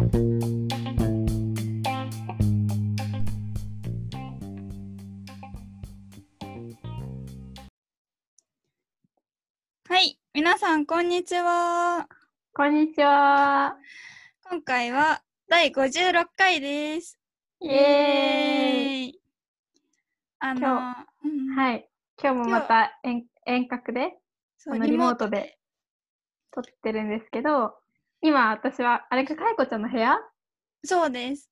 はい、皆さん、こんにちは。こんにちは。今回は第56回です。イエーイ。イあの、はい。今日もまた遠遠隔で、そのリモートで撮ってるんですけど、今私は、あれか、かいこちゃんの部屋？そうです。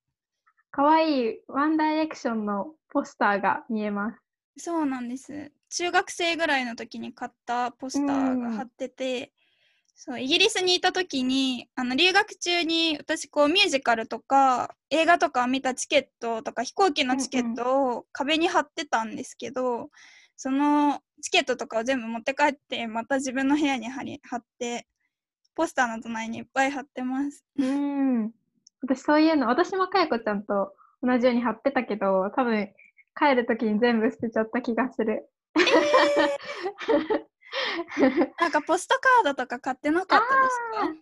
かわいいワンダイレクションのポスターが見えます。そうなんです。中学生ぐらいの時に買ったポスターが貼ってて、そうイギリスにいた時にあの留学中に私こうミュージカルとか映画とか見たチケットとか飛行機のチケットを壁に貼ってたんですけど、そのチケットとかを全部持って帰ってまた自分の部屋に貼り貼ってポスターの隣にいっぱい貼ってます。うん。私そういうの、私もかいこちゃんと同じように貼ってたけど、多分帰るときに全部捨てちゃった気がする。なんかポストカードとか買ってなかったです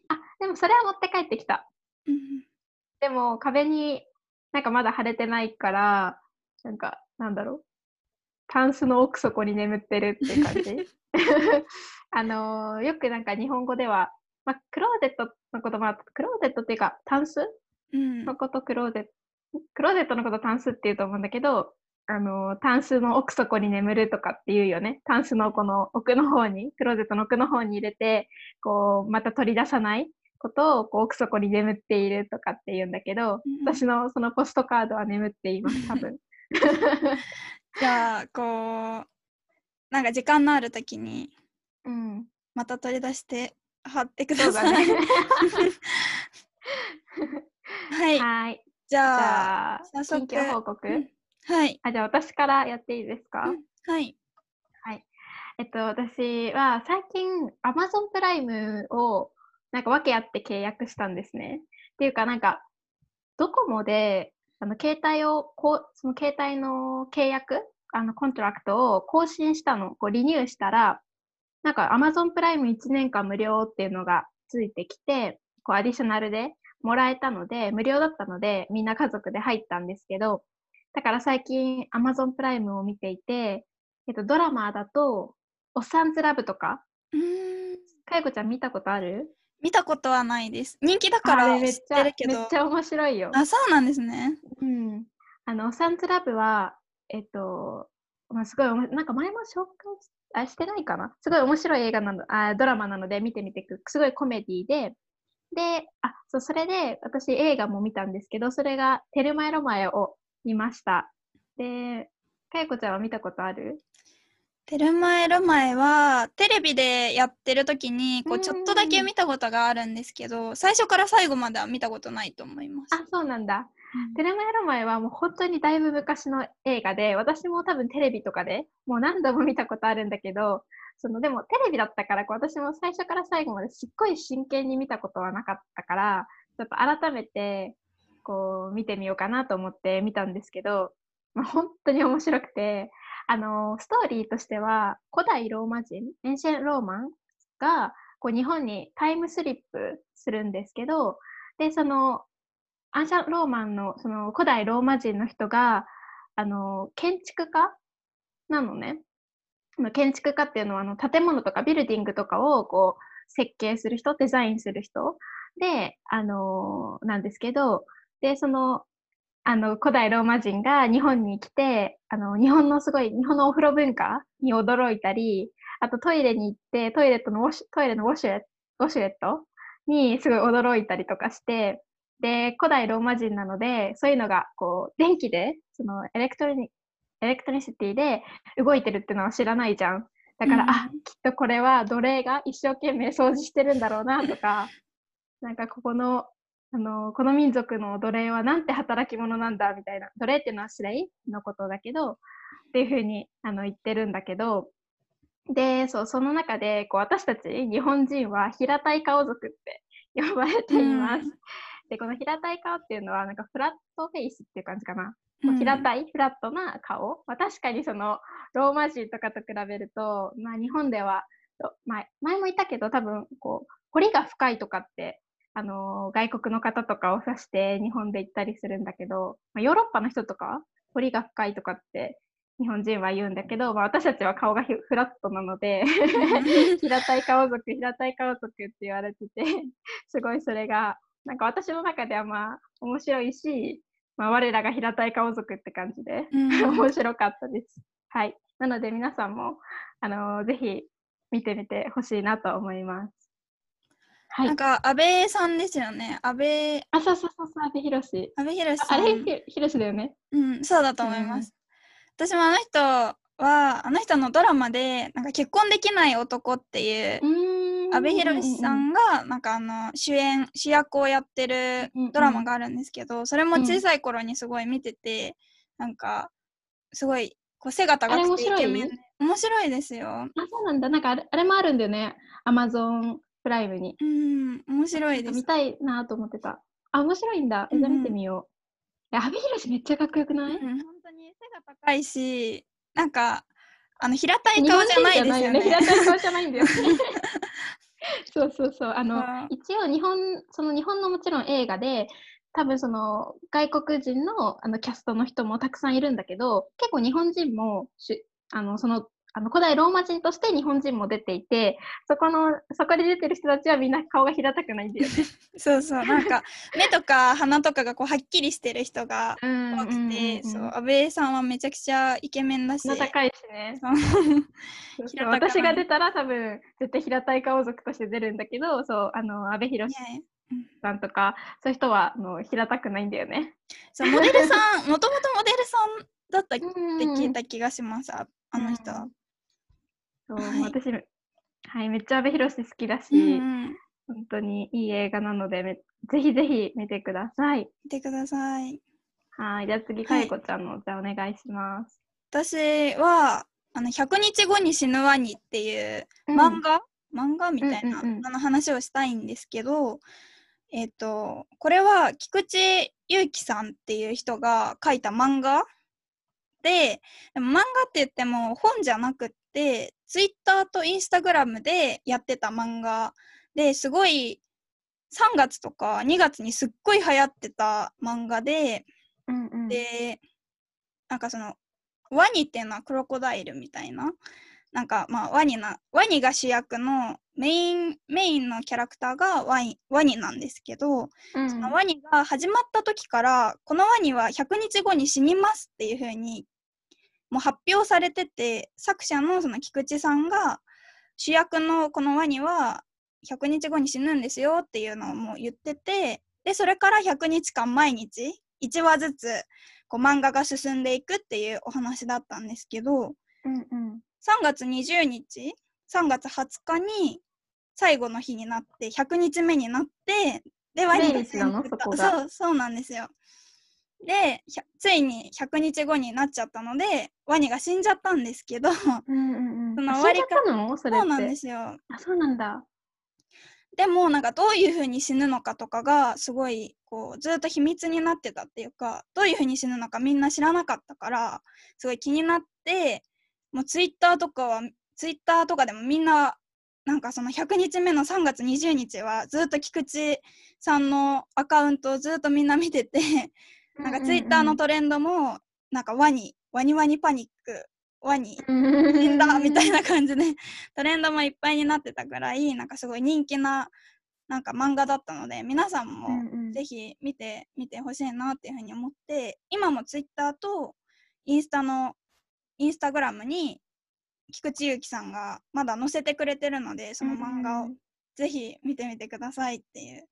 か？あ、でもそれは持って帰ってきた。うんでも壁になんかまだ貼れてないから、なんかなんだろう。タンスの奥底に眠ってるって感じ。あのーよくなんか日本語では、まあ、クローゼットのこともあクローゼットっていうかタンス？うんのことクローゼット、クローゼットのことタンスって言うと思うんだけど、あのータンスの奥底に眠るとかっていうよね。タンスのこの奥の方に、クローゼットの奥の方に入れて、こう、また取り出さないことをこう奥底に眠っているとかって言うんだけど、うん私のそのポストカードは眠っています、多分。じゃあこうなんか時間のある時にうん。また取り出して貼ってください。ね。はい。はい。じじゃあ、早速近況報告、うんはい。あ、じゃあ私からやっていいですか、うんはい。えっと、私は最近 Amazon プライムをなんか訳あって契約したんですね。っていうかなんかドコモであの携帯をこうその携帯の契約あの contract を更新したのこう renew したらなんか Amazon プライム1年間無料っていうのがついてきてこう additional でもらえたので無料だったのでみんな家族で入ったんですけどだから最近 Amazon プライムを見ていて、えっと、ドラマだとおっさんずラブとか。かいこちゃん見たことある？見たことはないです。人気だかあら知ってるけどめっち。ゃ面白いよ。あ、そうなんですね。うん。あの、おっさんずラブは、えっと、まあ、すごいなんか前も紹介しあしてないかな？すごい面白い映画なの、あ、ドラマなので見てみてく、すごいコメディで、で、あ、そう、それで私映画も見たんですけど、それがテルマエロマエを見ました。で、かいこちゃんは見たことある？テルマエロマエはテレビでやってる時にこううんちょっとだけ見たことがあるんですけど最初から最後までは見たことないと思います。あ、そうなんだ。テレマエロマエはもう本当にだいぶ昔の映画で、私も多分テレビとかでもう何度も見たことあるんだけど、そのでもテレビだったからこう私も最初から最後まですっごい真剣に見たことはなかったから、ちょっと改めてこう見てみようかなと思って見たんですけど、まあ、本当に面白くて、あのストーリーとしては古代ローマ人、エンシェンローマンがこう日本にタイムスリップするんですけど、で、そのアンシャローマンのその古代ローマ人の人があの建築家なのね。建築家っていうのはあの建物とかビルディングとかをこう設計する人、デザインする人で、あのなんですけど、で、そのあの古代ローマ人が日本に来て、あの日本のすごい日本のお風呂文化に驚いたり、あとトイレに行ってトイレットのウォシトイレのウォシュレットにすごい驚いたりとかして、で、古代ローマ人なので、そういうのが、こう、電気で、その、 electroni、electricity で動いてるっていうのは知らないじゃん。だから、うんあ、きっとこれは奴隷が一生懸命掃除してるんだろうな、とか、なんかここの、あの、この民族の奴隷はなんて働き者なんだ、みたいな。奴隷っていうのはスレイのことだけど、っていうふうに、あの、言ってるんだけど、で、そう、その中で、こう、私たち日本人は平たい顔族って呼ばれています。うんで、この平たい顔っていうのは、なんかフラットフェイスっていう感じかな。うん平たい、フラットな顔。まあ、確かにその、ローマ人とかと比べると、まあ、日本では、と前前も言ったけど、多分、こう、彫りが深いとかって、あの外国の方とかを指して日本で行ったりするんだけど、まあ、ヨーロッパの人とか彫りが深いとかって日本人は言うんだけど、まあ、私たちは顔がフラットなので 平たい顔族平たい顔族って言われててすごいそれがなんか私の中ではまあ面白いし、まあ、我らが平たい顔族って感じで、面白かったです。はい。なので皆さんも、あのー、ぜひ見てみてほしいなと思います。はい、なんか安倍さんですよね。安倍。あ、そうそうそうそう、安倍博士。安倍博士あれ、博士だよね。うん、そうだと思います。うん、私もあの人は、あの人のドラマで、なんか結婚できない男っていう、阿部寛さんが、なんかあの、主演、主役をやってるドラマがあるんですけど、それも小さい頃にすごい見てて、なんか、すごい、こう背が高くてイケメン。面白いですよ。あ、そうなんだ。なんかあれあれもあるんだよね。アマゾンプライムに。うん、面白いです。見たいなと思ってた。あ、面白いんだ。じゃあ見てみよう。阿部寛めっちゃかっこよくない、うん、本当に背が高いし、なんか、あの平たい顔じゃないですよね。平たい顔じゃないんだよね。そうそうそう。あの、一応日本、その日本のもちろん映画で、多分その外国人のあのキャストの人もたくさんいるんだけど、結構日本人もしあのそのあの古代ローマ人として日本人も出ていて、そこの、そこで出てる人たちはみんな顔が平たくないんだよね。そうそう、なんか目とか鼻とかがこうはっきりしてる人が多くて、そう、安倍さんはめちゃくちゃイケメンだし。高いしね。私が出たら多分絶対平たい顔族として出るんだけど、そう、あの、安倍博さんとか、そういう人はあの平たくないんだよね。そう、モデルさん、もともとモデルさんだったって聞いた気がします、あの人は。そう、はい、私、はい、めっちゃ阿部寛好きだし、うん、本当にいい映画なのでぜひぜひ見てください。見てください。はい、じゃあ次、かいこちゃんの、じゃあお願いします。私は、あの、100日後に死ぬワニっていう漫画、うん、漫画？みたいな、うんうんうん、あの話をしたいんですけど、えっ、ー、と、これは菊池祐希さんっていう人が書いた漫画で、でも漫画って言っても本じゃなくって、ツイッターとインスタグラムでやってた漫画ですごい3月とか2月にすっごい流行ってた漫画で、うんうん、でなんかそのワニっていうのはクロコダイルみたいななんかまあワニなワニが主役のメインメインのキャラクターがワニワニなんですけど、うん、そのワニが始まった時からこのワニは100日後に死にますっていう風にもう発表されてて作者のその菊池さんが主役のこのワニは100日後に死ぬんですよっていうのをもう言っててでそれから100日間毎日1話ずつこう漫画が進んでいくっていうお話だったんですけど、うんうん、3月20日3月20日に最後の日になって100日目になってでワニが。そうそうなんですよでついに100日後になっちゃったのでワニが死んじゃったんですけど、うんうんうん、その終わりかそうなんですよ。あそうなんだ。でもなんかどういうふうに死ぬのかとかがすごいこうずっと秘密になってたっていうかどういうふうに死ぬのかみんな知らなかったからすごい気になってもうツイッターとかはツイッターとかでもみんななんかその100日目の3月20日はずっと菊池さんのアカウントをずっとみんな見ててなんかツイッターのトレンドも、なんかワニ、ワニワニパニック、ワニ、死んだみたいな感じで、トレンドもいっぱいになってたぐらい、なんかすごい人気な、なんか漫画だったので、皆さんもぜひ見てみてほしいなっていうふうに思って、今もツイッターとインスタの、インスタグラムに菊池祐希さんがまだ載せてくれてるので、その漫画をぜひ見てみてくださいっていう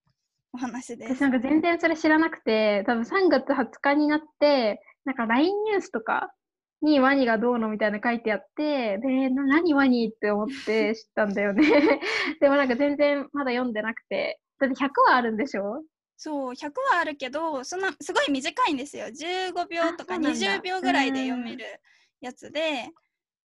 お話です。私なんか全然それ知らなくて、多分3月20日になって、なんか LINE ニュースとかにワニがどうのみたいな書いてあって、で、何ワニって思って知ったんだよね。でもなんか全然まだ読んでなくて。だって100話あるんでしょ？そう100話あるけどそんなすごい短いんですよ15秒とか20秒ぐらいで読めるやつで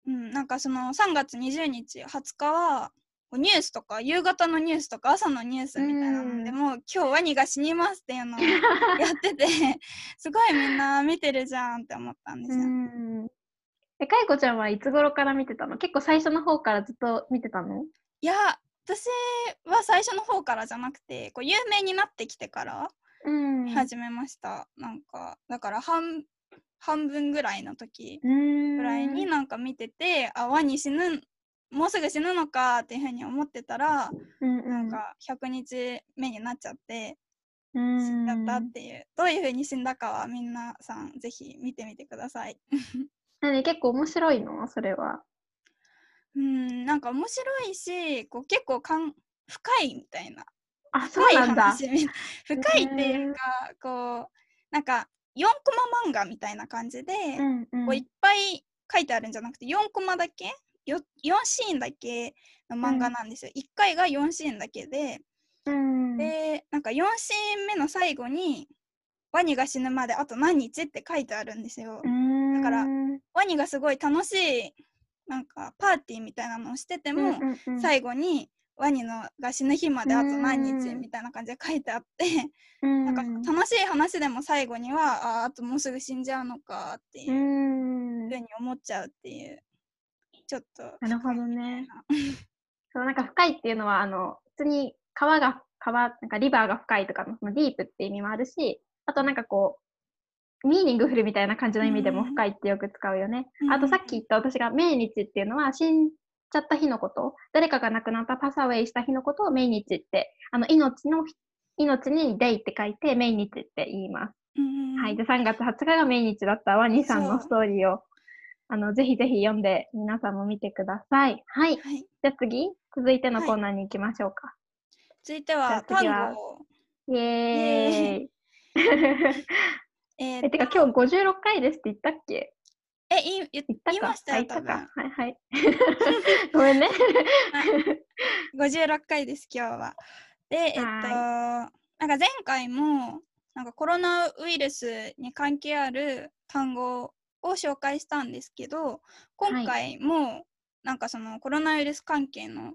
うん、なんかその3月20日20日はニュースとか夕方のニュースとか朝のニュースみたいなのでも、今日ワニが死にますっていうのを やっててすごいみんな見てるじゃんって思ったんですよ。えかいこちゃんはいつ頃から見てたの？結構最初の方からずっと見てたの？いや私は最初の方からじゃなくてこう有名になってきてからうん。始めました、なんかだから半半分ぐらいの時。ぐらいになんか見てて、あワニ死ぬもうすぐ死ぬのかっていうふうに思ってたら、うんうん。なんか100日目になっちゃって死死んじゃったっていう、どういうふうに死んだかはみんなさんぜひ見てみてください。何結構面白いの？それは。うんなんか面白いしこう結構かん深いみたいなあ、そう深いなんだ。話み深いっていうかこうなんか4コマ漫画みたいな感じで、うんうんこういっぱい書いてあるんじゃなくて4コマだけよ4シーンだけの漫画なんですよ、1回が4シーンだけで、うん。でなんか4シーン目の最後にワニが死ぬまであと何日って書いてあるんですよ、だからワニがすごい楽しいなんかパーティーみたいなのをしてても、最後にワニのが死ぬ日まであと何日うんみたいな感じで書いてあって、後なんか楽しい話でも最後にはああともうすぐ死んじゃうのかっていううふん。うに思っちゃうっていうちょっとなるほどねそう、なんか深いっていうのは、あの、普通に川が、川、なんかリバーが深いとかの、そのディープって意味もあるし、あとなんかこう、ミーニングフルみたいな感じの意味でもうん深いってよく使うよね。うんあとさっき言った私が命日っていうのは死んじゃった日のこと、誰かが亡くなったパスアウェイした日のことを命日って、あの命の、命にデイって書いて命日って言います。うんはい。で、3月20日が命日だったワニさんのストーリーを、あの、ぜひぜひ読んで皆さんも見てください。はい。はい、じゃあ次、続いてのはいコーナーに行きましょうか。続いてじゃあは次は単語イエーイ。えてか今日56回ですって言ったっけ？え言い言言ったか？言いましたあよ多言ったか分はいはい。ごめんね。56回です今日は。でえっとなんか前回もなんかコロナウイルスに関係ある単語を紹介したんですけど今回もなんかそのコロナウイルス関係の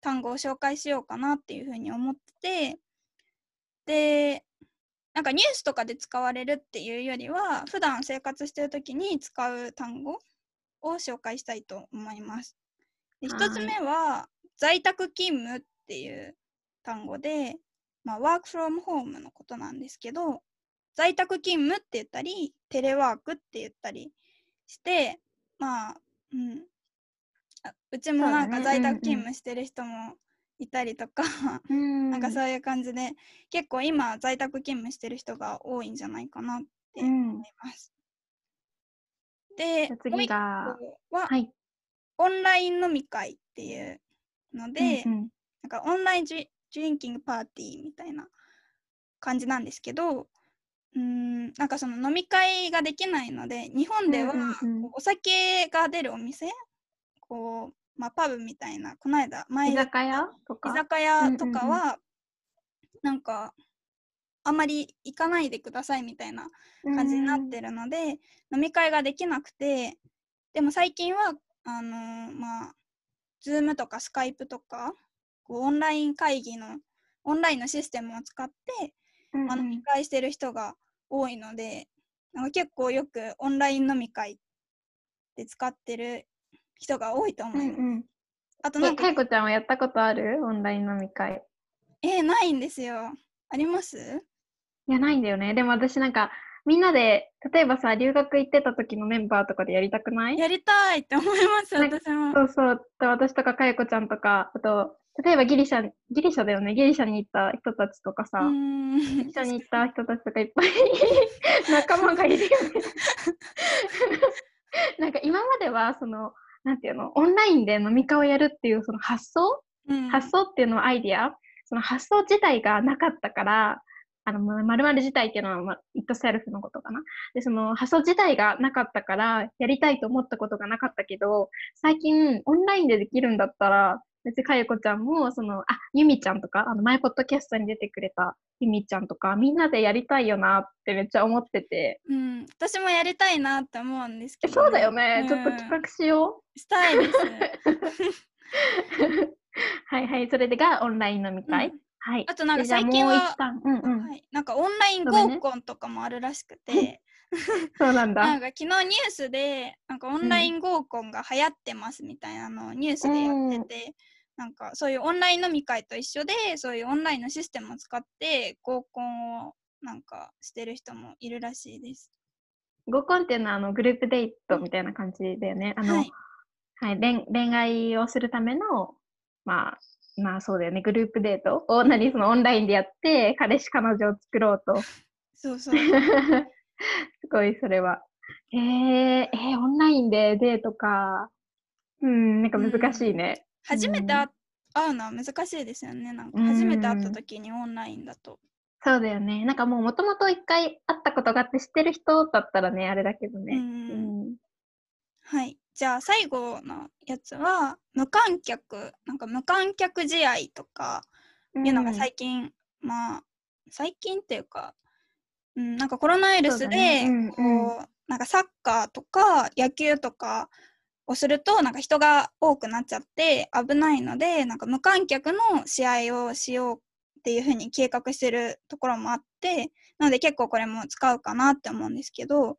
単語を紹介しようかなっていうふうに思っててでなんかニュースとかで使われるっていうよりは普段生活してる時に使う単語を紹介したいと思います。ではい1つ目は在宅勤務っていう単語で、まあ、ワークフロムホームのことなんですけど在宅勤務って言ったりテレワークって言ったりしてまあうん。あうちもなんか在宅勤務してる人もいたりとか、うん なんかそういう感じで結構今在宅勤務してる人が多いんじゃないかなってうん。思います。う一次が、個は、はい。オンライン飲み会っていうので、うんうん。なんかオンラインジュドリンキングパーティーみたいな感じなんですけどうーんなんかその飲み会ができないので日本ではお酒が出るお店こう、まあ、パブみたいなこの間前居酒屋とか居酒屋とか？うんうんうん。はなんかあんまり行かないでくださいみたいな感じになってるので、飲み会ができなくてでも最近はあのーまあ Zoom とか Skype とかこうオンライン会議のオンラインのシステムを使って、うんうん。まあ、飲み会してる人が多いのでなんか結構よくオンライン飲み会で使ってる人が多いと思います。うんうんえ、あとなんかかいこちゃんはやったことある？オンライン飲み会。えーないんですよ。あります？いや、ないんだよね。でも私なんか、みんなで、例えばさ、留学行ってた時のメンバーとかでやりたくない？やりたいって思います、私も。そうそう。で私とかかよこちゃんとか、あと、例えばギリシャ、ギリシャだよね。ギリシャに行った人たちとかさ、うーん一緒に行った人たちとかいっぱい 仲間がいるよね。なんか今までは、その、なんていうの、オンラインで飲み会をやるっていうその発想、うん発想っていうのはアイディア、その発想自体がなかったから、あの、まるまる自体っていうのは、まあ、it self のことかな。で、その発想自体がなかったから、やりたいと思ったことがなかったけど、最近オンラインでできるんだったら、別にかゆこちゃんも、その、あ、ゆみちゃんとか、あの、前ポッドキャストに出てくれたゆみちゃんとか、みんなでやりたいよなってめっちゃ思ってて。うん、私もやりたいなって思うんですけえど、そうだよね。ちょっとうん企画しよしたいです。う。はいはい。それでがオンライン飲み会。うんはい。あとなんか最近はもうんうん。はい、なんかオンライン合コンとかもあるらしくて、そうなんだ。なんか昨日ニュースでなんかオンライン合コンが流行ってますみたいなのをニュースでやってて、なんかそういうオンライン飲み会と一緒でそういうオンラインのシステムを使って合コンをなんかしてる人もいるらしいです。合コンっていうのはあのグループデートみたいな感じだよね。あの、ははいい、恋恋愛をするための、まあ、まあそうだよね、グループデートを何そのオンラインでやって、彼氏彼女を作ろうと。そうそう。すごい、それは。えー、えー、オンラインでデートか。うん、なんか難しいね。初めて会会うのは難しいですよね。なんか初めて会った時にオンラインだと。そうだよね。なんかもうもともと一回会ったことがあって知ってる人だったらね、あれだけどうね。んはい。じゃあ最後のやつは無観客なんか無観客試合とかうんいうのが最近、まあ最近っていうか、うん、なんかコロナウイルスで、ねうんうんこうなんかサッカーとか野球とかをするとなんか人が多くなっちゃって危ないのでなんか無観客の試合をしようっていうふうに計画してるところもあってなので結構これも使うかなって思うんですけど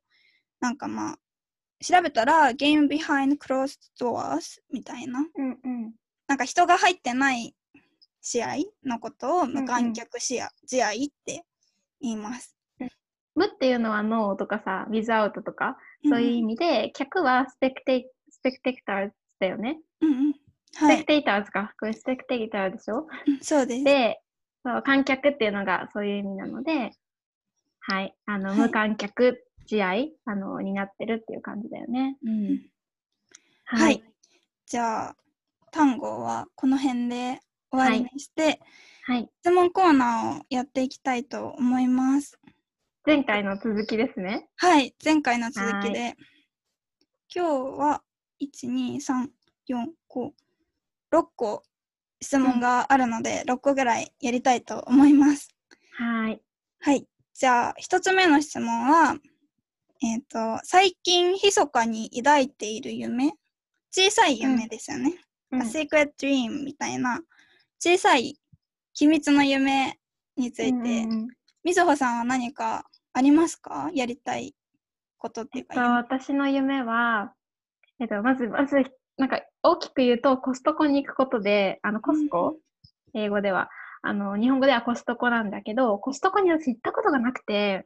なんかまあ調べたら Game Behind Closed Doors みたいなうんうん。なんか人が入ってない試合のことを無観客試合,、試合って言います。無っていうのはノーとかさ、without とか、そういう意味で、客はスペクテイ、スペクテクターズだよね。うんうん。スはい、ペクテーターズか。これスペクテーターでしょ？うんそうです。で、そう観客っていうのがそういう意味なので、はい、あの、はい無観客試合、あの、になってるっていう感じだよね。うん、はい。じゃあ単語はこの辺で終わりにして、はい。質問コーナーをやっていきたいと思います。前回の続きですね。はい、前回の続きで、今日は1、2、3、4、5、6個質問があるので、6個ぐらいやりたいと思います。はい。はい。じゃあ、一つ目の質問は、えっ、と、最近密かに抱いている夢？小さい夢ですよね。うん A secret dream みたいな、小さい秘密の夢について、うんうんうんみずほさんは何かありますか？やりたいことっていうか、えっと、私の夢は、えっと、まず、まず、なんか、大きく言うと、コストコに行くことで、あの、コスコ、英語では、あの、日本語ではコストコなんだけど、コストコに私行ったことがなくて、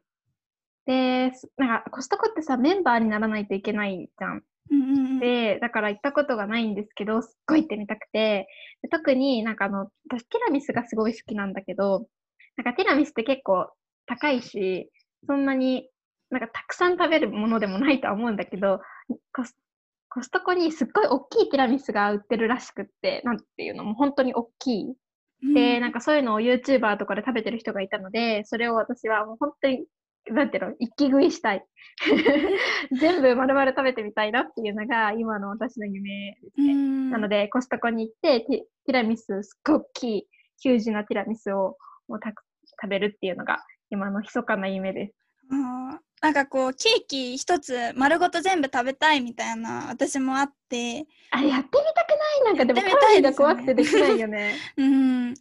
で、すなんか、コストコってさ、メンバーにならないといけないじゃん。うんうんうん、で、だから行ったことがないんですけど、すっごい行ってみたくて、で特になんかあの、私ティラミスがすごい好きなんだけど、なんかティラミスって結構高いし、そんなになんかたくさん食べるものでもないとは思うんだけど、コスコストコにすっごい大きいティラミスが売ってるらしくって、なんていうのも本当に大きい。で、なんか、かそういうのを YouTuber とかで食べてる人がいたので、それを私はもう本当に、なんていうの、一気食いしたい。全部丸々食べてみたいなっていうのが今の私の夢ですね。うんなので、コストコに行ってティ、ラミス、すっごい大きい、ヒュージなティラミスをもうたく食べるっていうのが今の密かな夢です。なんかこう、ケーキ一つ丸ごと全部食べたいみたいな私もあって、あれやってみたくないなんかでもカロリーが怖くてできないよね。うん。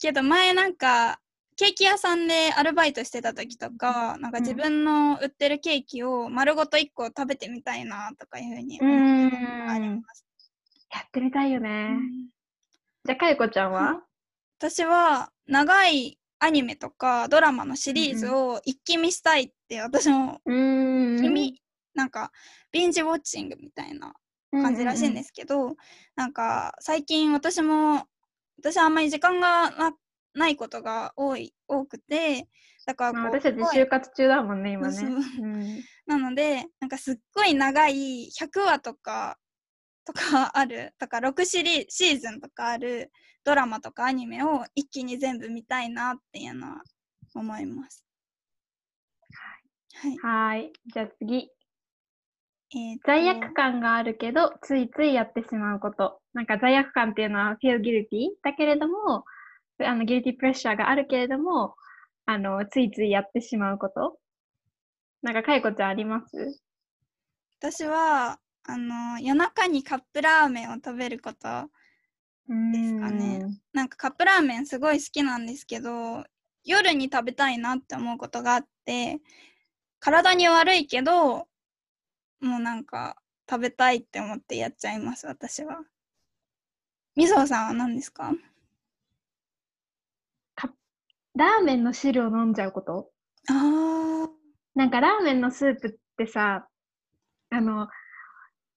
けど前なんか、ケーキ屋さんでアルバイトしてた時とか、なんか自分の売ってるケーキを丸ごと1個食べてみたいなとかいうふうにありん。ます。やってみたいよね。うんじゃあ、かゆこちゃんは？私は長いアニメとかドラマのシリーズを一気見したいって私もうーん。意味、なんかビンジウォッチングみたいな感じらしいんですすけど、なんか最近私も私はあんまり時間がなないことが多い多くてだから私たち就活中だもんね、今ね。うん。なのでなんかすっごい長い100話とかとかあるとか6シリシーズンとかあるドラマとかアニメを一気に全部見たいなっていうのは思います。はい。はーい。じゃあ次。えーと罪悪感があるけど、ついついやってしまうこと。なんか罪悪感っていうのは feel guilty だけれども、あの guilty pressure があるけれども、あの、ついついやってしまうこと。なんか、かいこちゃんあります？私はあの夜中にカップラーメンを食べることですかね。ん。なんかカップラーメンすごい好きなんですけど夜に食べたいなって思うことがあって体に悪いけどもうなんか食べたいって思ってやっちゃいます私は。みぞさんは何ですか？ラーメンの汁を飲んじゃうこと？ああ。なんかラーメンのスープってさ、あの、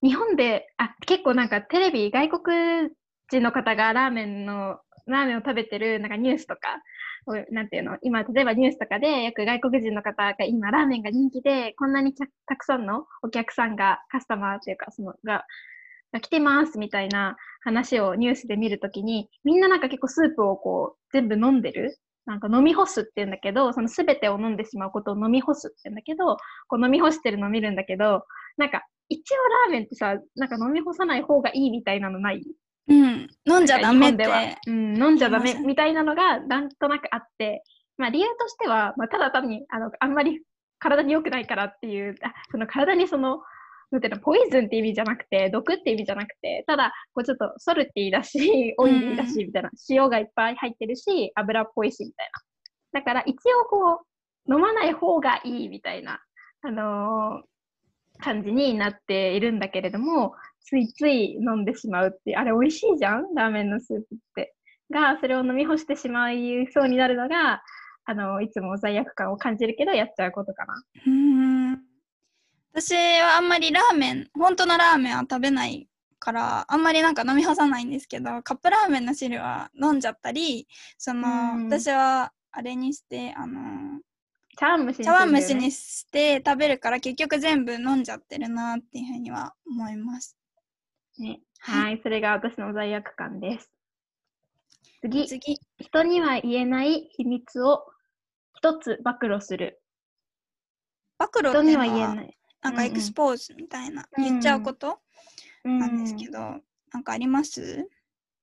日本で、あ、結構なんかテレビ、外国人の方がラーメンの、ラーメンを食べてるなんかニュースとか、なんていうの、今、例えばニュースとかで、よく外国人の方が今、ラーメンが人気で、こんなにたくさんのお客さんが、カスタマーっていうか、その、が、が来てますみたいな話をニュースで見るときに、みんななんか結構スープをこう、全部飲んでるなんか飲み干すって言うんだけど、その全てを飲んでしまうことを飲み干すって言うんだけど、こう飲み干してるのを見るんだけど、なんか一応ラーメンってさ、なんか飲み干さない方がいいみたいなのない？うん、飲んじゃダメって。うん、飲んじゃダメみたいなのがなんとなくあって、まあ理由としては、まあただ単にあのあんまり体に良くないからっていう、あその体にそのなんていうの、ポイズンって意味じゃなくて、毒って意味じゃなくて、ただ、こうちょっとソルティーだし、オイリーだし、みたいな、塩がいっぱい入ってるし、油っぽいし、みたいな。だから、一応こう、飲まない方がいいみたいな、あのー、感じになっているんだけれども、ついつい飲んでしまうって、あれ美味しいじゃん？ラーメンのスープって。が、それを飲み干してしまいそうになるのが、あの、いつも罪悪感を感じるけど、やっちゃうことかな。うん私はあんまりラーメン、本当のラーメンは食べないから、あんまりなんか飲み干さないんですけど、カップラーメンの汁は飲んじゃったり、その、うん、私はあれにして、あの茶碗蒸しに、ね、茶碗蒸しにして食べるから結局全部飲んじゃってるなっていうふうには思います。ね、はい、それが私の罪悪感です。次次人には言えない秘密を一つ暴露する。暴露人には言えない。なんかエクスポーズみたいな、うん、言っちゃうことなんですけど、うん、なんかあります？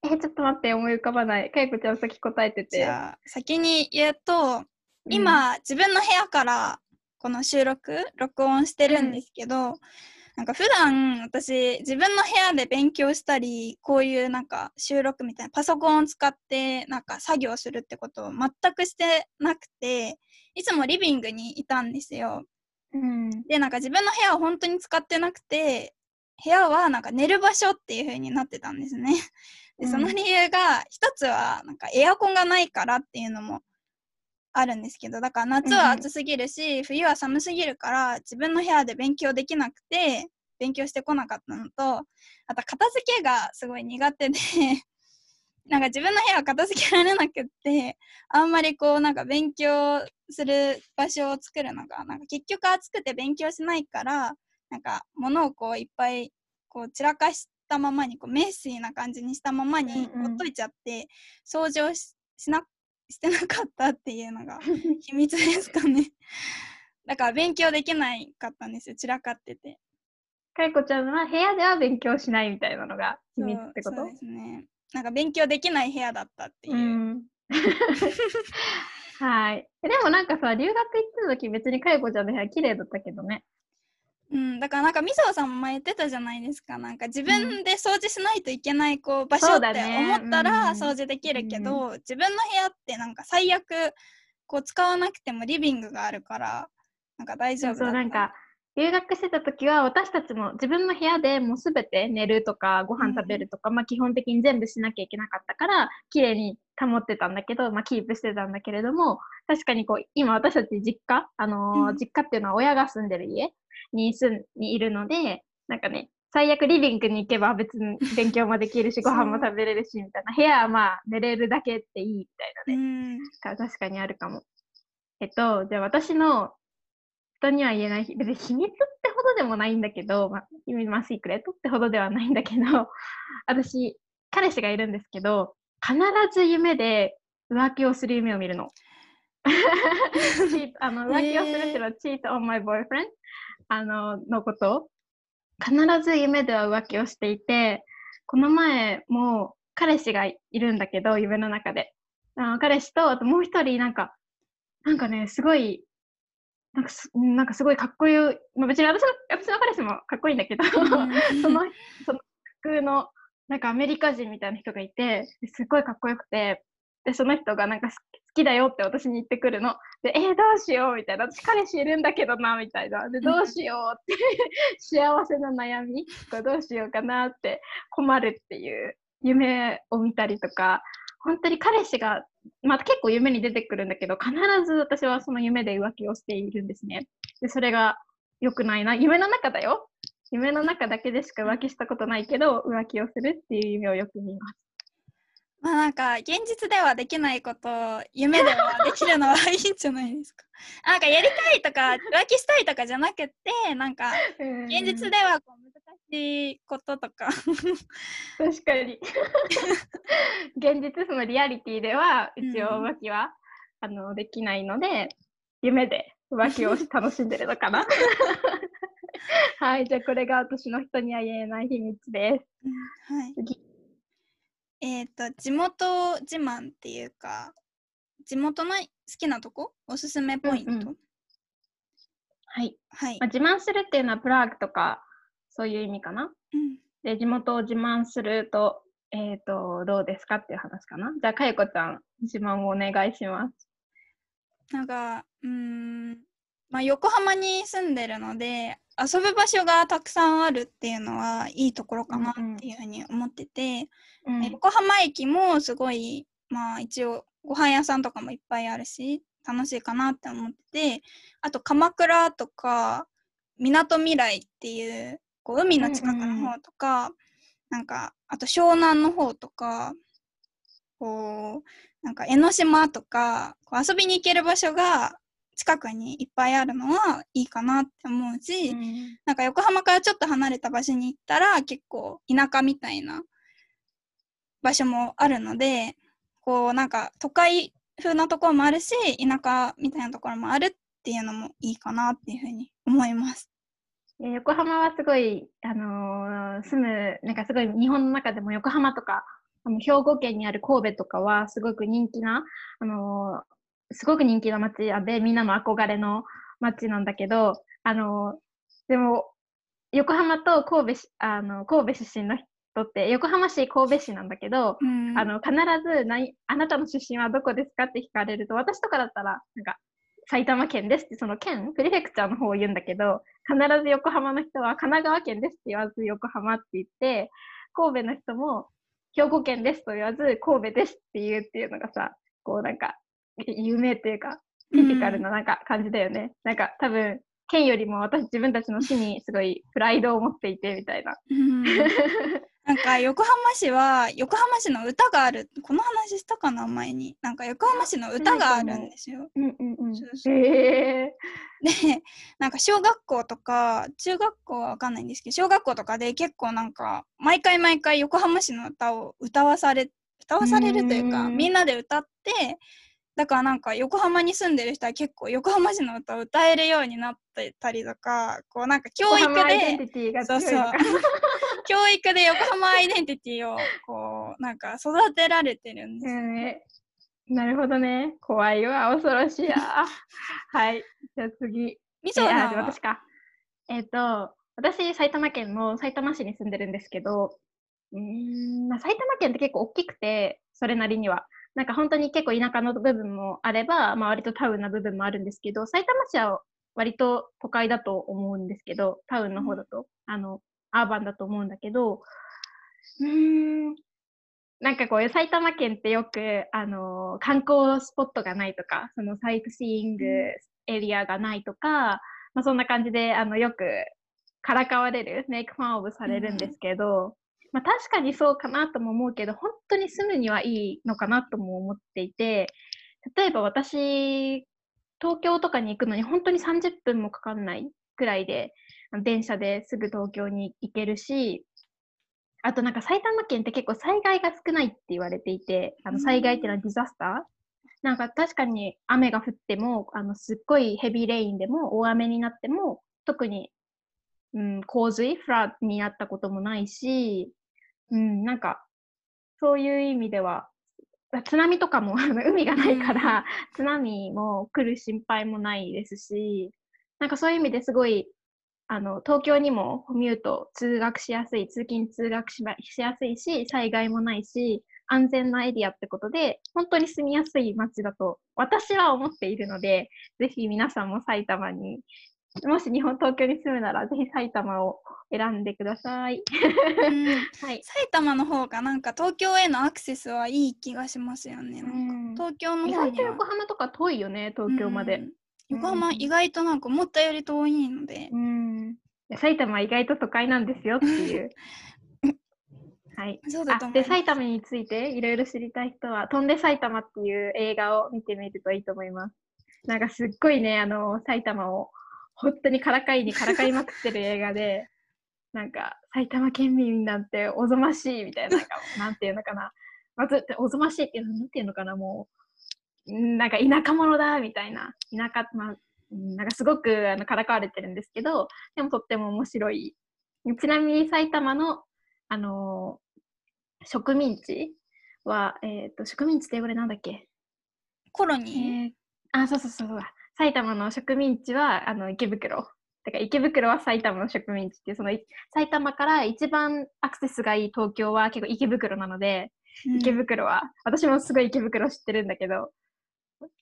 え、ちょっと待って、思い浮かばない。かいこちゃん先答えてて。じゃあ、先に言うと、今、うん、自分の部屋からこの収録、録音してるんですけど、うん、なんか普段私、自分の部屋で勉強したり、こういうなんか収録みたいなパソコンを使ってなんか作業するってことを全くしてなくて、いつもリビングにいたんですよ。うん、でなんか自分の部屋を本当に使ってなくて部屋はなんか寝る場所っていう風になってたんですね。でその理由が一つはなんかエアコンがないからっていうのもあるんですけどだから夏は暑すぎるし、うん、冬は寒すぎるから自分の部屋で勉強できなくて勉強してこなかったのとあと片付けがすごい苦手で なんか自分の部屋を片付けられなくってあんまりこうなんか勉強する場所を作るのがなんか結局暑くて勉強しないからなんか物をこういっぱいこう散らかしたままにこうメッシーな感じにしたままにほっといちゃって、掃除をしなしてなかったっていうのが 秘密ですかねだから勉強できないかったんですよ散らかってて。かいこちゃんは部屋では勉強しないみたいなのが秘密ってこと？そうですね。なんか勉強できない部屋だったっていう。う はい。でもなんかさ、留学行った時別にかよこちゃんの部屋綺麗だったけどね。うん、だからなんかみそさんも前言ってたじゃないですか。なんか自分で掃除しないといけないこう場所って思ったら掃除できるけど、ねうん、自分の部屋ってなんか最悪こう使わなくてもリビングがあるからなんか大丈夫だそうなんか留学してた時は私たちも自分の部屋でもうすべて寝るとかご飯食べるとか、うん、まあ基本的に全部しなきゃいけなかったから綺麗に保ってたんだけど、まあキープしてたんだけれども確かにこう今私たち実家、あのーうん、実家っていうのは親が住んでる家に住んにいるのでなんかね最悪リビングに行けば別に勉強もできるしご飯も食べれるしみたいな。部屋はまあ寝れるだけっていいみたいなね、うん、確かにあるかも。えっとじゃあ私の人には言えない、別に秘密ってほどでもないんだけど、まあ、まあ、シークレットってほどではないんだけど、私、彼氏がいるんですけど、必ず夢で浮気をする夢を見るの。あの浮気をするっていうのは、cheat on my boyfriend? あののこと必ず夢では浮気をしていて、この前も彼氏がいるんだけど、夢の中で。あの彼氏と、あともう一人、なんか、なんかね、すごいなんかすなんかすごいかっこいい、まあ、別に私の私の彼氏もかっこいいんだけど、そのその空のなんかアメリカ人みたいな人がいてすごいかっこよくてでその人がなんか好きだよって私に言ってくるの。でえー、どうしようみたいな。私彼氏いるんだけどなみたいな。でどうしようって幸せな悩み。どうしようかなって困るっていう夢を見たりとか、本当に彼氏が、まあ結構夢に出てくるんだけど、必ず私はその夢で浮気をしているんですね。で、それが良くないな。夢の中だよ。夢の中だけでしか浮気したことないけど、浮気をするっていう夢をよく見ます。まあなんか現実ではできないことを夢ではできるのはいいんじゃないですか。なんかやりたいとか浮気したいとかじゃなくてなんか現実ではこう難しいこととか。確かに。現実そのリアリティでは一応浮気は、うん、あのできないので夢で浮気を楽しんでるのかな。はいじゃあこれが私の人には言えない秘密です、うん、はいえっ、ー、と地元自慢っていうか地元の好きなとこ？おすすめポイント、うんうん、はい、はい。まあ、自慢するっていうのはプラグとかそういう意味かな、うん、で地元を自慢するとえっ、ー、とどうですかっていう話かな？じゃあかゆこちゃん自慢をお願いします。なんかうんまあ横浜に住んでるので遊ぶ場所がたくさんあるっていうのはいいところかなっていうふうに思ってて、うん、横浜駅もすごいまあ一応ご飯屋さんとかもいっぱいあるし楽しいかなって思っててあと鎌倉とかみなとみらいっていうこう海の近くの方とか、うんうん、なんかあと湘南の方とかこうなんか江ノ島とかこう遊びに行ける場所が近くにいっぱいあるのはいいかなって思うし、うん、なんか横浜からちょっと離れた場所に行ったら結構田舎みたいな場所もあるのでこうなんか都会風なところもあるし田舎みたいなところもあるっていうのもいいかなっていうふうに思います。横浜はすごい、あのー、住む、なんかすごい日本の中でも横浜とか、あの兵庫県にある神戸とかはすごく人気な、あのすごく人気の街で、みんなの憧れの街なんだけど、あの、でも、横浜と神戸あの神戸出身の人って、横浜市、神戸市なんだけど、うん、あの必ずないあなたの出身はどこですかって聞かれると、私とかだったら、なんか、埼玉県ですって、その県、プレフェクチャーの方を言うんだけど、必ず横浜の人は神奈川県ですって言わず横浜って言って、神戸の人も兵庫県ですと言わず神戸ですって言うっていうのがさ、こうなんか 有名っていうか、ティピカルななんか感じだよね。うん、なんか多分、県よりも私自分たちの市にすごいプライドを持っていてみたいな。なんか横浜市は横浜市の歌がある。この話したかな前に。なんか横浜市の歌があるんですよ。う。んうんうん、そうそう。でなんか小学校とか中学校は分かんないんですけど小学校とかで結構なんか毎回毎回横浜市の歌を歌わされ歌わされるというかみんなで歌ってだからなんか横浜に住んでる人は結構横浜市の歌を歌えるようになってたりとかこうなんか教育でそうそう。教育で横浜アイデンティティをこうなんか育てられてるんです、ね、なるほどね。怖いわ恐ろしいや はい。じゃあ次。みそなは？私か。えっ、ー、と私埼玉県の埼玉市に住んでるんですけどうん、まあ、埼玉県って結構大きくてそれなりにはなんか本当に結構田舎の部分もあれば、まあ、割とタウンな部分もあるんですけど、埼玉市は割と都会だと思うんですけど、タウンの方だと、あの、アーバンだと思うんだけど、うーん、なんかこう埼玉県ってよく、あの、観光スポットがないとか、そのサイトシーイングエリアがないとか、まあ、そんな感じで、あの、よくからかわれる、メイクファンオブされるんですけど、まあ、確かにそうかなとも思うけど、本当に住むにはいいのかなとも思っていて、例えば私、東京とかに行くのに本当に30分もかかんないくらいで、電車ですぐ東京に行けるし、あとなんか埼玉県って結構災害が少ないって言われていて、あの災害っていうのはディザスター、なんか確かに雨が降っても、あのすっごいヘビーレインでも大雨になっても、特に、うん、洪水、フラッになったこともないし、うん、なんか、そういう意味では、津波とかも 海がないから、津波も来る心配もないですし、なんかそういう意味ですごい、あの、東京にもコミュート、通学しやすい、通勤通学しやすいし、災害もないし、安全なエリアってことで、本当に住みやすい街だと私は思っているので、ぜひ皆さんも埼玉にもし日本、東京に住むなら、ぜひ埼玉を選んでください。うんはい。埼玉の方がなんか東京へのアクセスはいい気がしますよね。なんか東京の意方に横浜とか遠いよね、東京まで。うん横浜うん意外となんか思ったより遠いので、埼玉は意外と都会なんですよっていう。はい。そうだとあで。埼玉についていろいろ知りたい人は、飛んで埼玉っていう映画を見てみるといいと思います。なんかすっごいね、あの、埼玉を本当にからかいにからかいまくってる映画で、なんか埼玉県民なんておぞましいみたいな、なんかなんていうのかな。まず、おぞましいっていうのはなんていうのかな、もう、うんなんか田舎者だみたいな、田舎、まあ、うんなんかすごくあのからかわれてるんですけど、でもとっても面白い。ちなみに埼玉の、あの植民地は、えっ、と、植民地って英語でなんだっけ？コロえニー、ー、あ、そうそうそうそうだ。埼玉の植民地は、あの、池袋。だから池袋は埼玉の植民地ってそのい埼玉から一番アクセスがいい東京は結構池袋なので、うん池袋は、私もすごい池袋知ってるんだけど、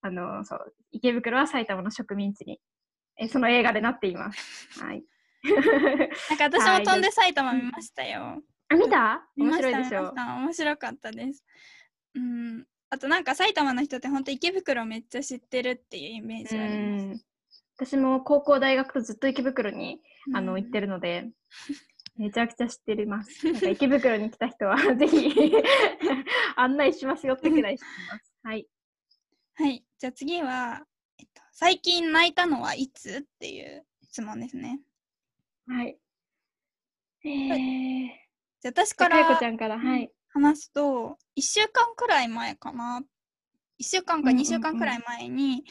あの、そう、池袋は埼玉の植民地に、えその映画でなっています。はい。なんか私はいも飛んで埼玉見ましたよ。あ、見た？面白いでしょ面白かったです。うん。あとなんか埼玉の人って本当池袋めっちゃ知ってるっていうイメージあります。うん私も高校、大学とずっと池袋にあの、うん行ってるので、めちゃくちゃ知ってます。なんか池袋に来た人は、ぜひ案内しますよってくらい知ってます。はい。はい。じゃあ次は、えっと、最近泣いたのはいつっていう質問ですね。はい。えー、じゃあ私からかよこちゃんから、はい。話すと、1週間くらい前かな。1週間かうんうんうん2週間くらい前に、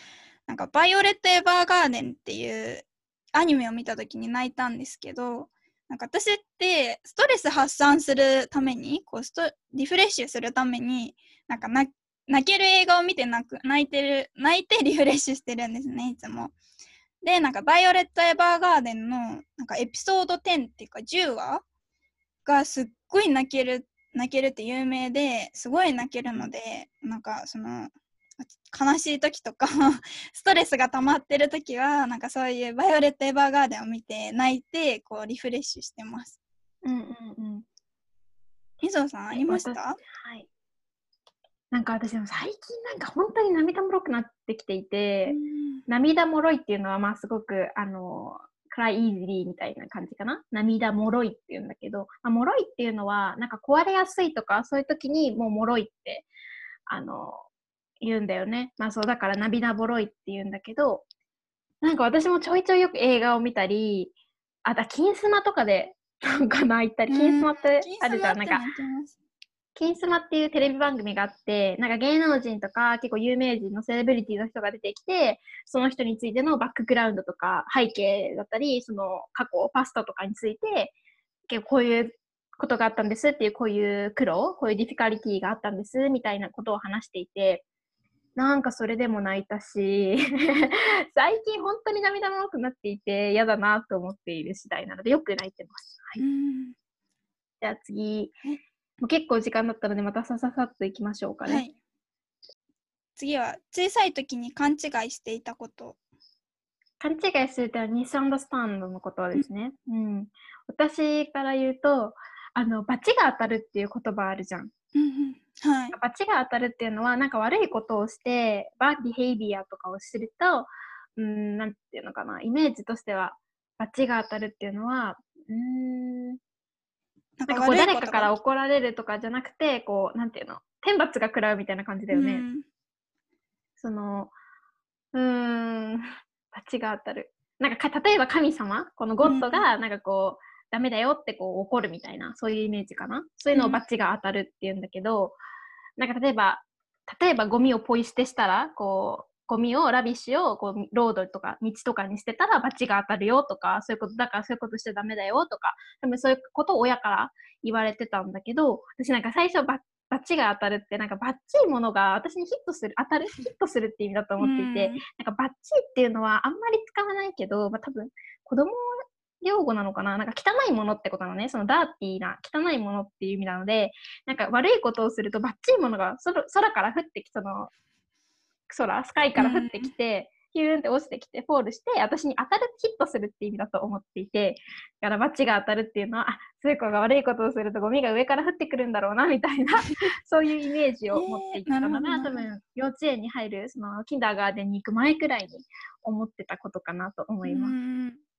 なんか、バイオレット・エヴァーガーデンっていうアニメを見た時に泣いたんですけど、なんか私ってストレス発散するために、こうストリフレッシュするために、なんか泣泣ける映画を見て泣く泣いてる、泣いてリフレッシュしてるんですね、いつも。で、なんか、バイオレット・エヴァーガーデンの、なんかエピソード10っていうか10話がすっごい泣ける泣けるって有名ですごい泣けるのでなんかその悲しい時とか ストレスが溜まってる時はなんかそういう「バイオレット・エヴァーガーデン」を見て泣いてこうリフレッシュしてます。うんうんうん。みぞさんありました？はい。なんか私も最近なんか本当に涙もろくなってきていて、涙もろいっていうのはまあすごくあの、クライイージリーみたいな感じかな？涙もろいっていうんだけど、まあ、もろいっていうのはなんか壊れやすいとかそういう時にもうもろいってあの言うんだよね。まあそうだから涙もろいって言うんだけど、なんか私もちょいちょいよく映画を見たり、あとは金スマとかでなんか泣いたり、金スマってあるじゃん。なんか金スマっていうテレビ番組があって、なんか芸能人とか結構有名人のセレブリティの人が出てきて、その人についてのバックグラウンドとか背景だったり、その過去、パスタとかについて、結構こういうことがあったんですっていう、こういう苦労、こういうディフィカリティがあったんですみたいなことを話していて、なんかそれでも泣いたし、最近本当に涙もろくなっていて嫌だなと思っている次第なので、よく泣いてます。はい、うん。じゃあ次。はい、もう結構時間だったので、またさささっといきましょうかね。はい。次は小さい時に勘違いしていたこと。勘違いするとはミスアンダースタンドのことですね。うん。私から言うと、あの、罰が当たるっていう言葉あるじゃん。うんうんはい。罰が当たるっていうのは、なんか悪いことをして、バービヘイビアとかをすると、うん、なんていうのかな、イメージとしては、罰が当たるっていうのは、うーん、なんかこう誰かから怒られるとかじゃなくて、こう、なんていうの、天罰が食らうみたいな感じだよね。うんその、うーん、罰が当たる。なんかか、例えば神様、この God が、なんかこう、ダメだよってこう怒るみたいな、そういうイメージかな？そういうのをうん罰が当たるって言うんだけど、なんか例えば、例えばゴミをポイ捨てしたら、こう、ゴミを、 rubbish を、こう、 road とか道とかに捨てたら罰が当たるよとか、そういうこと、だからそういうことしちゃダメだよとか、多分そういうことを親から言われてたんだけど、私なんか最初、罰バッチが当たるって、なんかバッチいものが私にヒットする、当たる、ヒットするって意味だと思っていて、うんなんかバッチっていうのはあんまり使わないけど、まあ、多分子供用語なのかななんか汚いものってことなのね。そのダーティーな汚いものっていう意味なので、なんか悪いことをするとバッチいものが空空から降ってきたの、空、 sky から降ってきて、ヒューンって落ちてきて、 fall して、私に当たる、ヒットするって意味だと思っていて、だからバチが当たるっていうのは、あ、そういう子が悪いことをするとゴミが上から降ってくるんだろうな、みたいな、そういうイメージを持っていたのが、えー、多分、幼稚園に入る、その、 kindergarten に行く前くらいに思ってたことかなと思います。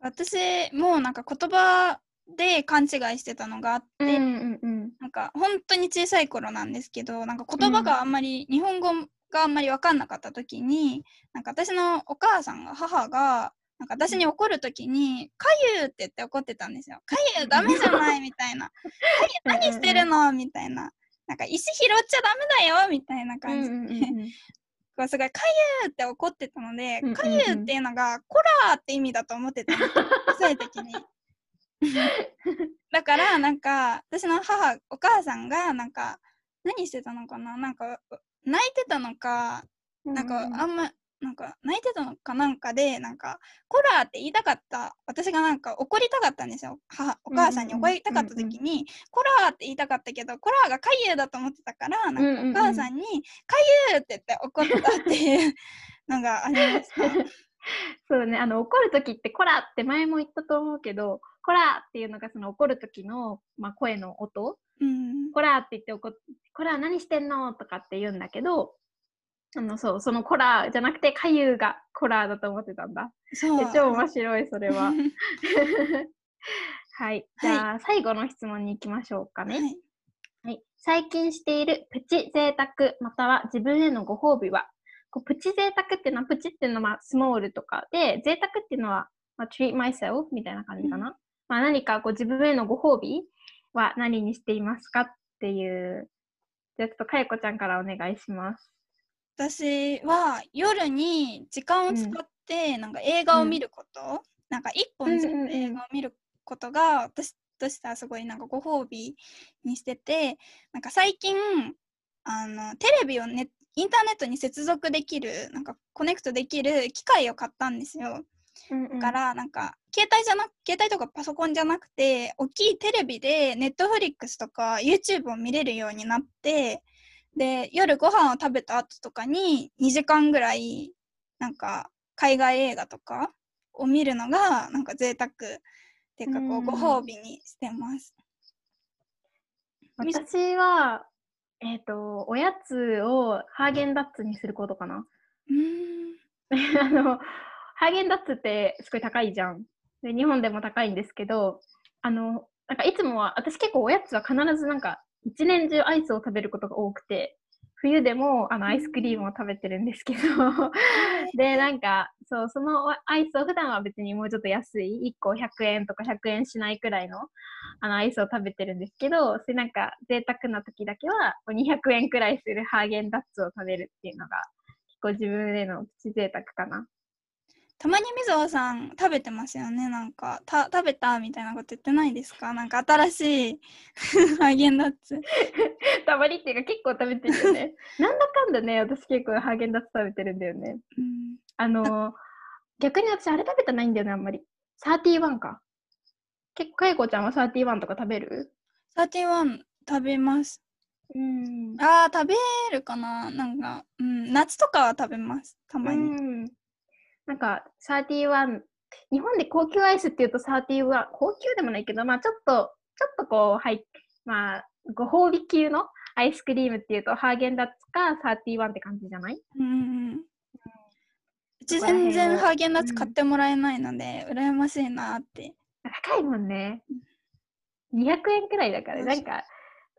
私もなんか言葉で勘違いしてたのがあって、うんうんうん、なんか本当に小さい頃なんですけどなんか言葉があんまり、うん、日本語があんまり分かんなかった時になんか私のお母さんが母がなんか私に怒る時に「かゆ」って言って怒ってたんですよ。かゆダメじゃないみたいな。かゆ何してるの？みたいな。なんか石拾っちゃダメだよみたいな感じで、うんうんうん、すごい「かゆ」って怒ってたので「かゆ」っていうのが「こら」って意味だと思ってたの小さい時に。だからなんか私の母お母さんがなんか何してたのかな？なんか泣いてたのかなんかあんまなんか泣いてたのかなんかでなんか「コラー」って言いたかった。私がなんか怒りたかったんですよ。母お母さんに怒りたかった時に「コラー」って言いたかったけど「コラー」が「かゆ」だと思ってたからなんかお母さんに「かゆ」って言って怒ったっていう のがありました。そうね。あの怒る時って「コラ」って前も言ったと思うけどこらっていうのがその怒る時の、まあ、声の音、うん、こらって言って怒っこら何してんのとかって言うんだけどあのそうそのコラじゃなくてかゆがコラだと思ってたんだ。そう。超面白いそれは。はい。じゃあ、はい、最後の質問に行きましょうかね、はい、はい、最近しているプチ贅沢または自分へのご褒美は？こうプチ贅沢っていうのはプチっていうのはまあスモールとかで贅沢っていうのは、まあ、treat myself みたいな感じかな、うん。まあ、何かこう自分へのご褒美は何にしていますかっていう。じゃあちょっとかやこちゃんからお願いします。私は夜に時間を使ってなんか映画を見ること、うん、なんか一本全部映画を見ることが私としてはすごいなんかご褒美にしててなんか最近あのテレビをねインターネットに接続できるなんかコネクトできる機械を買ったんですよ。うんうん、だからなんか携帯じゃな携帯とかパソコンじゃなくて大きいテレビでネットフリックスとか YouTube を見れるようになってで夜ご飯を食べた後とかに2時間ぐらいなんか海外映画とかを見るのがなんか贅沢っていうかこうご褒美にしてます。私はえっ、ー、とおやつをハーゲンダッツにすることかな。うん あのハーゲンダッツってすごい高いじゃん。で日本でも高いんですけど、あの、なんかいつもは、私結構おやつは必ずなんか一年中アイスを食べることが多くて、冬でもあのアイスクリームを食べてるんですけどで、なんか、そう、そのアイスを普段は別にもうちょっと安い、1個100円とか100円しないくらいのあのアイスを食べてるんですけど、それなんか贅沢な時だけは200円くらいするハーゲンダッツを食べるっていうのが結構自分でのプチ贅沢かな。たまにみぞさん食べてますよね。なんかた食べたみたいなこと言ってないですか？なんか新しい ハーゲンダッツ。たまにっていうか結構食べてるよね。なんだかんだね私結構ハーゲンダッツ食べてるんだよね、うん、あの逆に私あれ食べてないんだよねあんまり。サーティワンか。結構かいこちゃんはサーティワンとか食べる？サーティワン食べます。うん。あー食べるかな？なんか、うん、夏とかは食べます。たまに、うんなんか、31、日本で高級アイスっていうと31、高級でもないけど、まあちょっと、ちょっとこう、はい、まあ、ご褒美級のアイスクリームっていうと、ハーゲンダッツか31って感じじゃない？うん。うち全然ハーゲンダッツ買ってもらえないので、うん、羨ましいなって。高いもんね。200円くらいだから、なんか、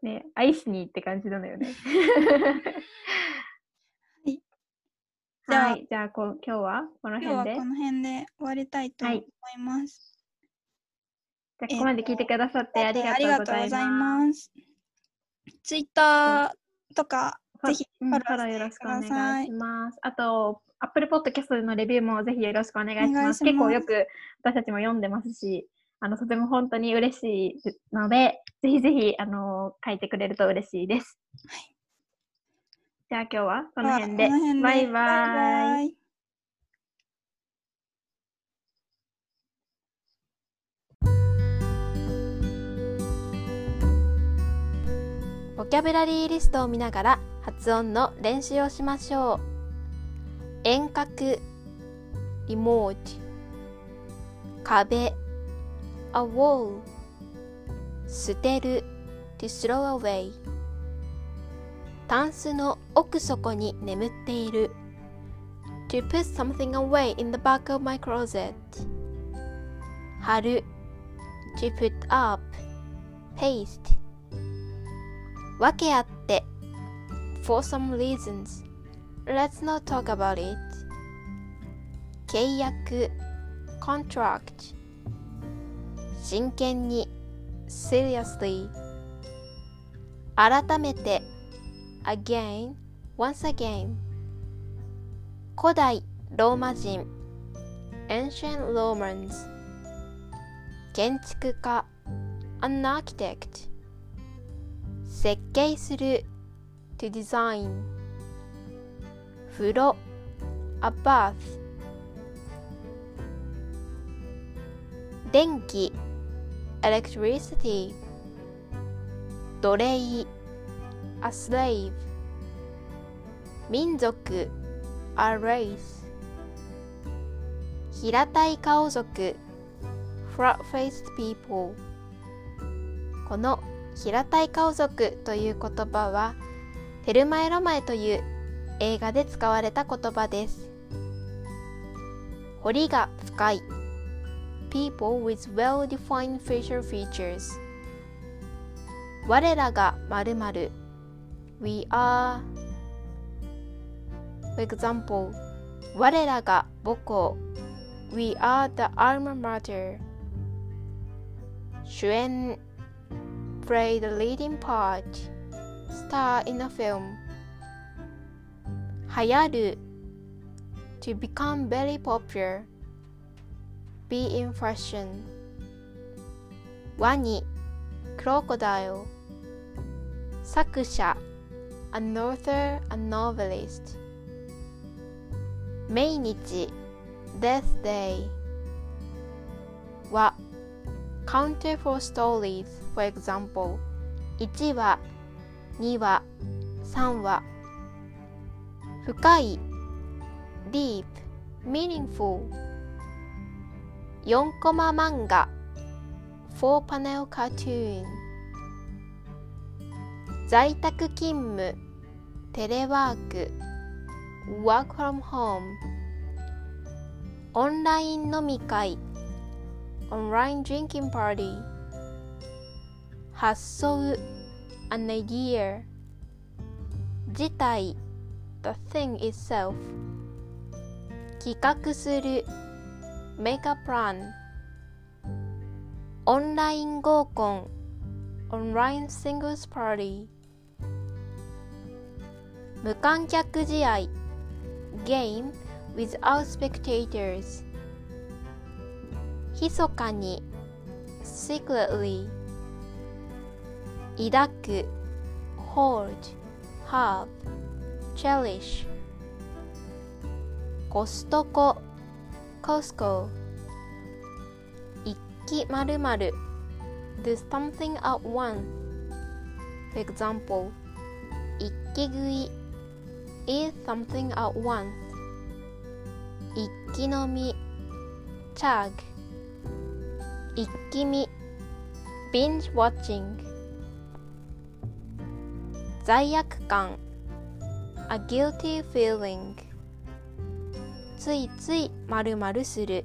ね、アイスにって感じなのよね。じゃあ、はい、じゃあこ今日はこの辺で。この辺で終わりたいと思います。はい、じゃあここまで聞いてくださってありがとうございます。ツイッターとか、ぜひフォローよろしくお願いします。あと、アップルポッドキャストのレビューもぜひよろしくお願いします。結構よく私たちも読んでますし、あのとても本当に嬉しいので、ぜひぜひあの書いてくれると嬉しいです。はいじゃあ今日はこの辺で。バイバイ。ボキャブラリーリストを見ながら発音の練習をしましょう。遠隔 remote 壁 a wall 捨てる to throw away タンスの奥底に眠っている to put something away in the back of my closet 貼る to put up paste わけあって for some reasons let's not talk about it 契約 contract 真剣に seriously 改めて again once again 古代ローマ人 ancient Romans 建築家 an architect 設計する to design 風呂 a bath 電気 electricity 奴隷 a slave 民族 a race 平たい顔族 flat-faced people この平たい顔族という言葉はテルマエロマエという映画で使われた言葉です彫りが深い people with well-defined facial features 我らが〇〇 we are for example 我らが母校 we are the alma mater 主演 play the leading part star in a film 流行る to become very popular be in fashion ワニ crocodile 作者 an author, a novelist 命日 death day は counter for stories for example 1話2話3話深い deep meaningful 4コマ漫画4 panel cartoon 在宅勤務テレワーク work from home オンライン飲み会 online drinking party 発想 an idea 事態 the thing itself 企画する make a plan オンライン合コン online singles party 無観客試合 game without spectators 密かに secretly 抱く hold have cherish コストコ Costco 一気まるまる do something at once for example 一気食い eat something at once 一気飲み chug 一気見 binge watching 罪悪感 a guilty feeling ついつい〇〇する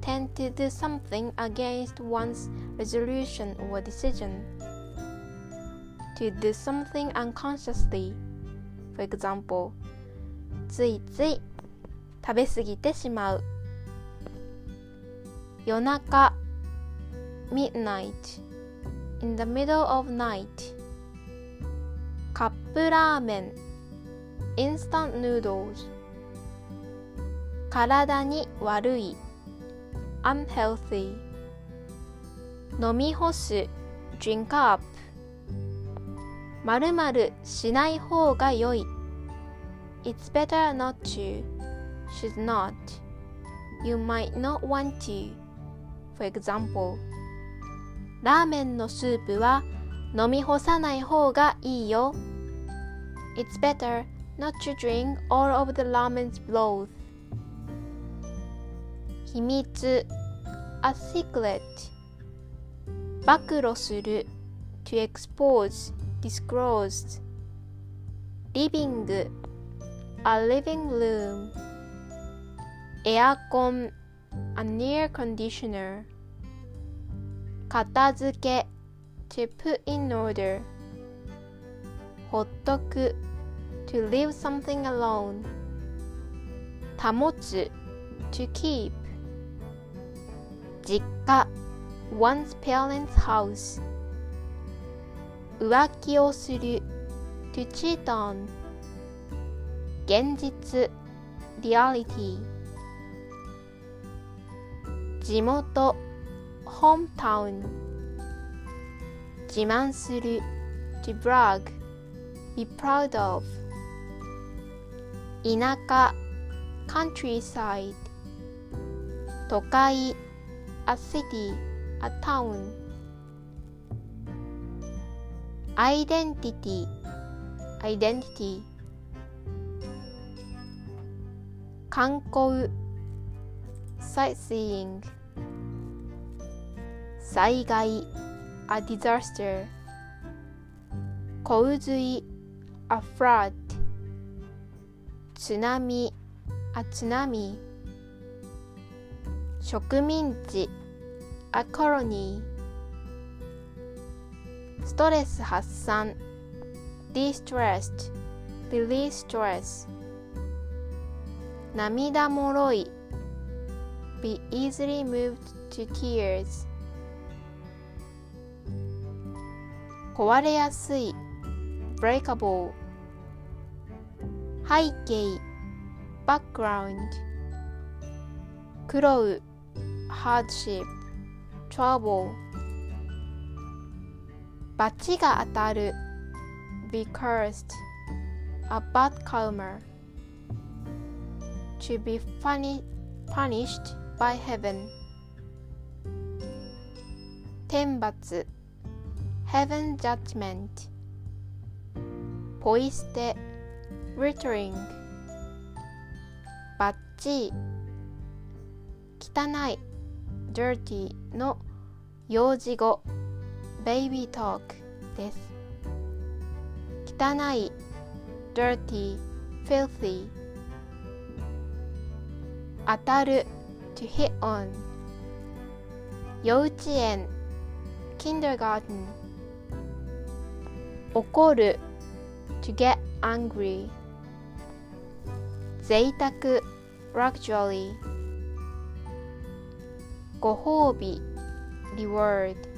tend to do something against one's resolution or decision to do something unconsciously for example ついつい食べ過ぎてしまう夜中 midnight in the middle of night カップラーメン instant noodles 体に悪い unhealthy 飲み干す drink up まるしない方が良い It's better not to should not You might not want to For example ラーメンのスープは飲み干さない方がいいよ It's better not to drink all of the ramen's broth 秘密 a secret 暴露する to expose disclosed living a living room エアコン an air conditioner 片付け to put in order ほっとく to leave something alone 保つ to keep 実家 one's parents' house 浮気をする to cheat on 現実 reality 地元 hometown 自慢する to brag be proud of 田舎 countryside 都会 a city a town アイデンティティアイデンティティカンコウサイシイング災害 a disaster. 洪水 a flood. 津波 a 津波植民地 a colony. ストレス発散 distressed release stress 涙もろい be easily moved to tears 壊れやすい breakable 背景 background 黒う hardship trouble 罰が当たる be cursed a bad karma to be funny, punished by heaven 天罰 heaven judgment ポイ捨て returning バッチ汚い dirty の幼児語 baby talk です汚い dirty filthy 当たる to hit on 幼稚園 kindergarten 怒る to get angry 贅沢 luxury ご褒美 reward